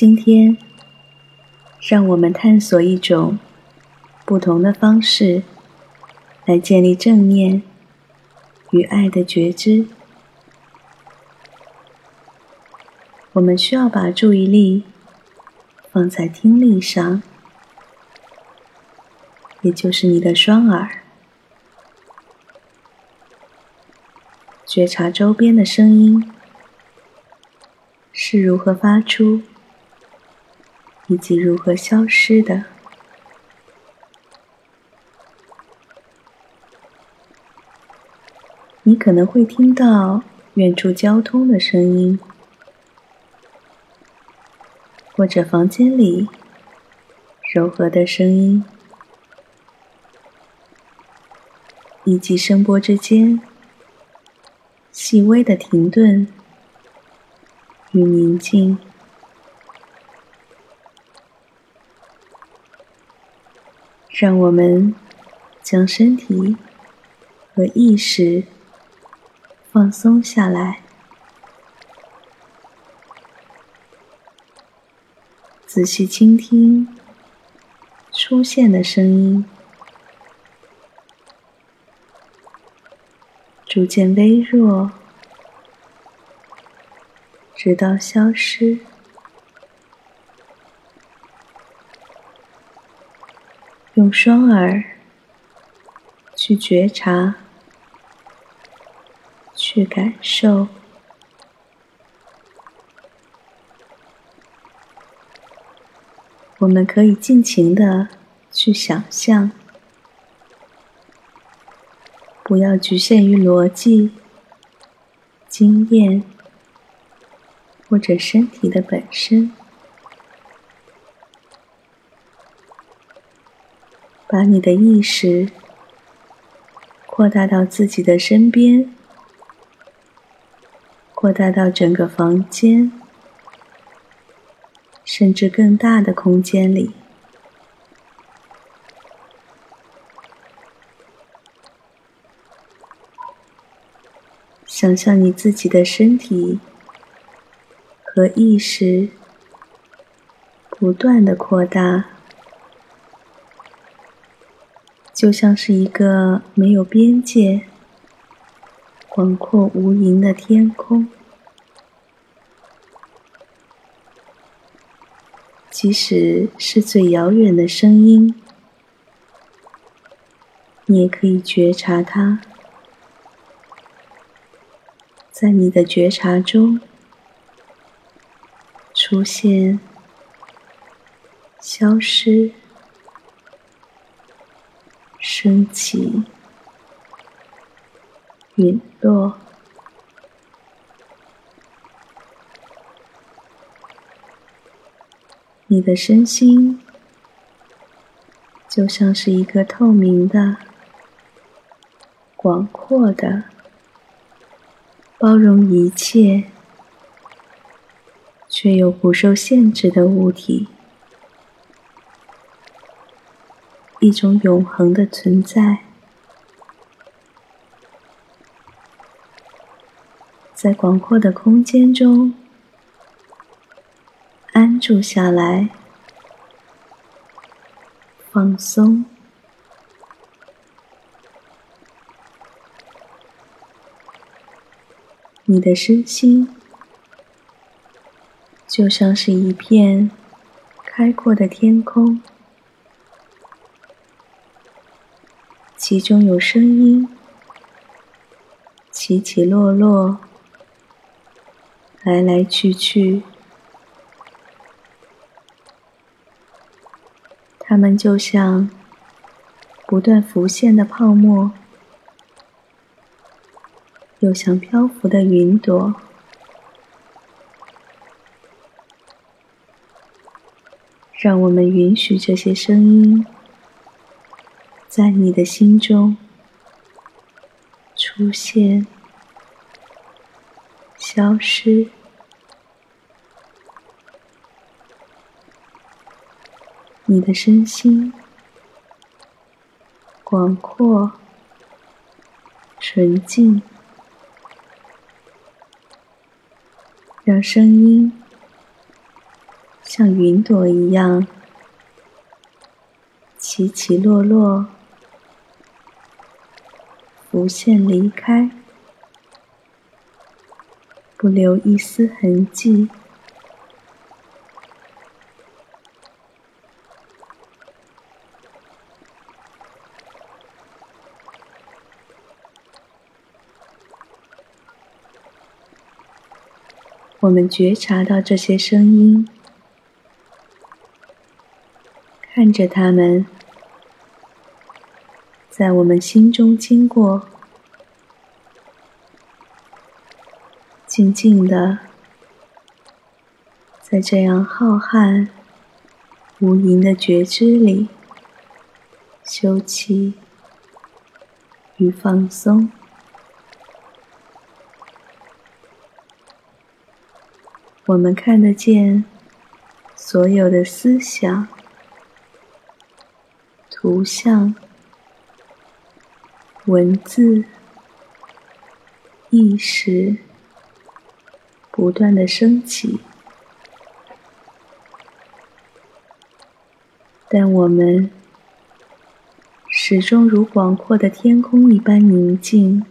今天，让我们探索一种不同的方式，来建立正念与爱的觉知。我们需要把注意力放在听力上，也就是你的双耳。觉察周边的声音是如何发出，以及如何消失的。你可能会听到远处交通的声音，或者房间里柔和的声音，以及声波之间。细微的停顿与宁静，让我们将身体和意识放松下来，仔细倾听出现的声音。逐渐微弱，直到消失。用双耳去觉察，去感受。我们可以尽情的去想象。不要局限于逻辑、经验或者身体的本身，把你的意识扩大到自己的身边，扩大到整个房间，甚至更大的空间里。想象你自己的身体和意识不断的扩大，就像是一个没有边界、广阔无垠的天空。即使是最遥远的声音，你也可以觉察它。在你的觉察中出现、消失、升起、陨落，你的身心就像是一个透明的、广阔的。包容一切，却又不受限制的物体，一种永恒的存在，在广阔的空间中安住下来，放松。你的身心就像是一片开阔的天空，其中有声音起起落落，来来去去，它们就像不断浮现的泡沫。又像漂浮的云朵，让我们允许这些声音在你的心中出现、消失。你的身心广阔、纯净。让声音像云朵一样起起落落，无限离开，不留一丝痕迹。我们觉察到这些声音，看着他们在我们心中经过，静静的在这样浩瀚无垠的觉知里休憩与放松。我们看得见所有的思想、图像、文字、意识不断的升起，但我们始终如广阔的天空一般宁静，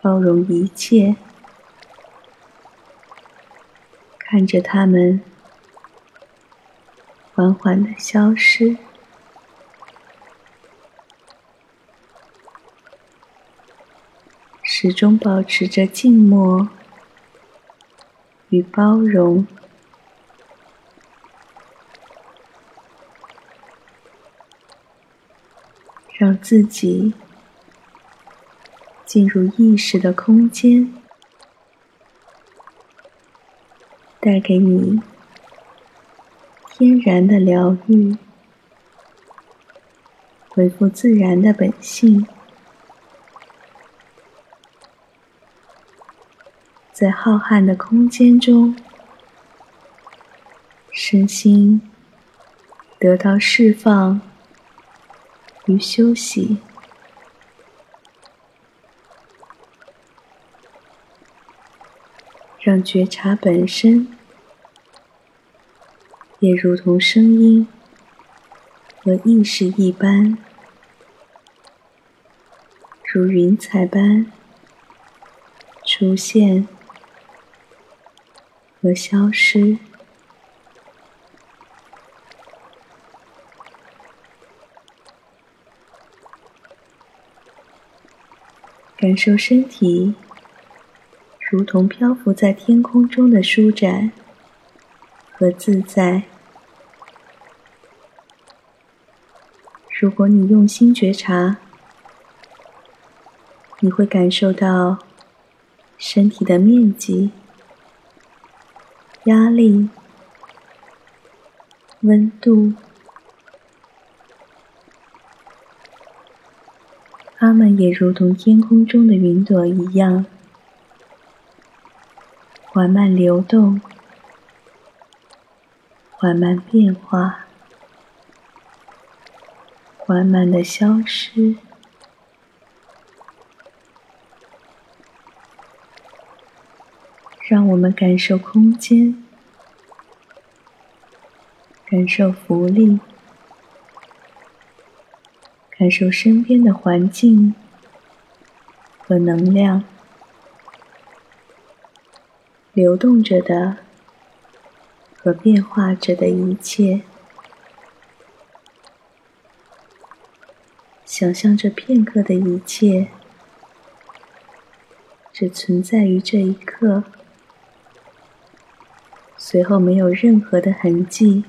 包容一切。看着它们缓缓的消失，始终保持着静默与包容，让自己进入意识的空间。带给你天然的疗愈，恢复自然的本性，在浩瀚的空间中，身心得到释放与休息。让觉察本身也如同声音和意识一般，如云彩般出现和消失，感受身体。如同漂浮在天空中的舒展和自在。如果你用心觉察，你会感受到身体的面积、压力、温度，它们也如同天空中的云朵一样。缓慢流动，缓慢变化，缓慢的消失。让我们感受空间，感受浮力，感受身边的环境和能量。流动着的和变化着的一切，想象这片刻的一切，只存在于这一刻，随后没有任何的痕迹。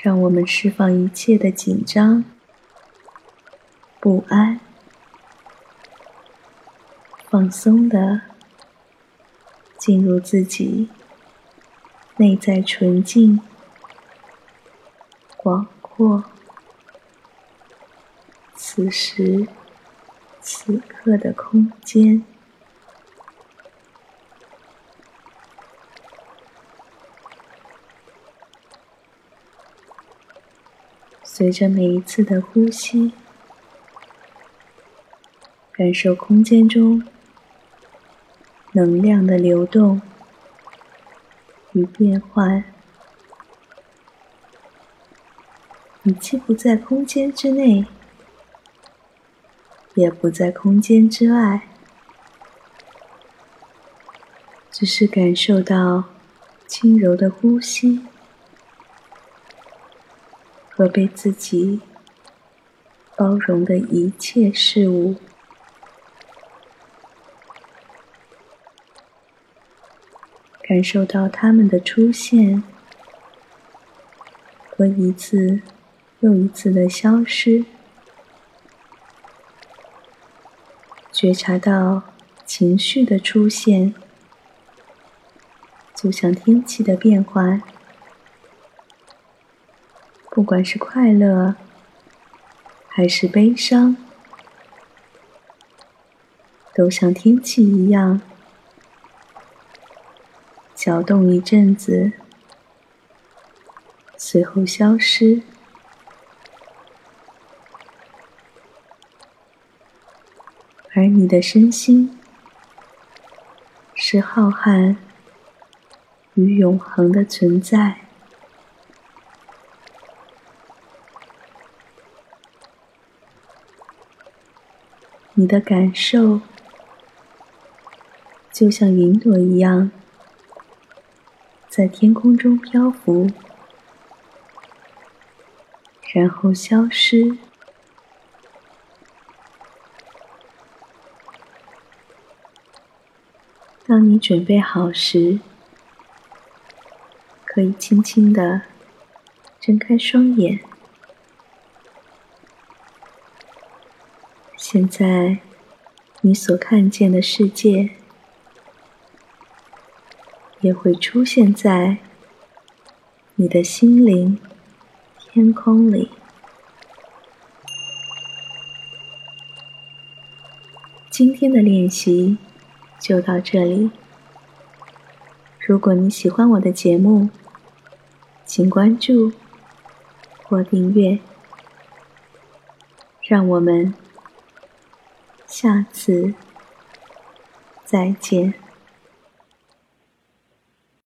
让我们释放一切的紧张、不安。放松的进入自己内在纯净、广阔、此时此刻的空间。随着每一次的呼吸，感受空间中。能量的流动与变换。你既不在空间之内，也不在空间之外，只是感受到轻柔的呼吸和被自己包容的一切事物，感受到他们的出现和一次。又一次的消失，觉察到情绪的出现，就像天气的变化。不管是快乐还是悲伤，都像天气一样，搅动一阵子，随后消失。而你的身心是浩瀚与永恒的存在，你的感受就像云朵一样，在天空中漂浮，然后消失。当你准备好时，可以轻轻的睁开双眼。现在，你所看见的世界也会出现在你的心灵天空里。今天的练习。就到这里。如果你喜欢我的节目，请关注或订阅。让我们下次再见。